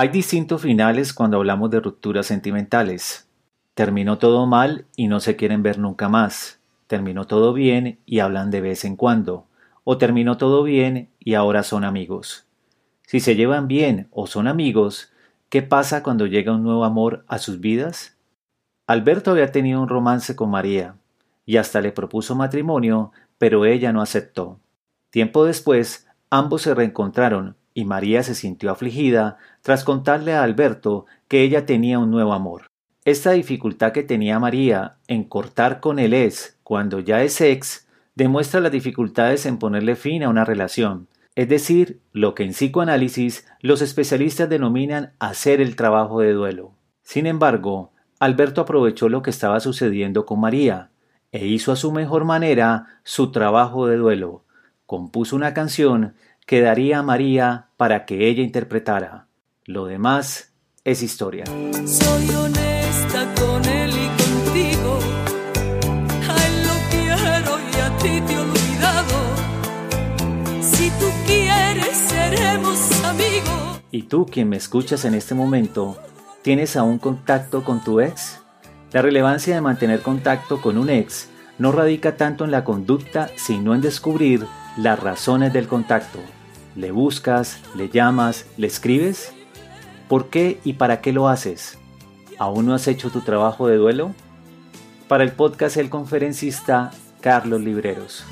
Hay distintos finales cuando hablamos de rupturas sentimentales. Terminó todo mal y no se quieren ver nunca más. Terminó todo bien y hablan de vez en cuando. O terminó todo bien y ahora son amigos. Si se llevan bien o son amigos, ¿qué pasa cuando llega un nuevo amor a sus vidas? Alberto había tenido un romance con María y hasta le propuso matrimonio, pero ella no aceptó. Tiempo después, ambos se reencontraron y María se sintió afligida tras contarle a Alberto que ella tenía un nuevo amor. Esta dificultad que tenía María en cortar con el ex cuando ya es ex demuestra las dificultades en ponerle fin a una relación, es decir, lo que en psicoanálisis los especialistas denominan hacer el trabajo de duelo. Sin embargo, Alberto aprovechó lo que estaba sucediendo con María e hizo a su mejor manera su trabajo de duelo. Compuso una canción que daría a María para que ella interpretara. Lo demás es historia. Soy honesta con él y contigo. A él lo quiero y a ti te he olvidado. Si tú quieres, seremos amigos. ¿Y tú, quien me escuchas en este momento, tienes aún contacto con tu ex? La relevancia de mantener contacto con un ex no radica tanto en la conducta, sino en descubrir las razones del contacto. ¿Le buscas, le llamas, le escribes? ¿Por qué y para qué lo haces? ¿Aún no has hecho tu trabajo de duelo? Para el podcast El Conferencista Carlos Libreros.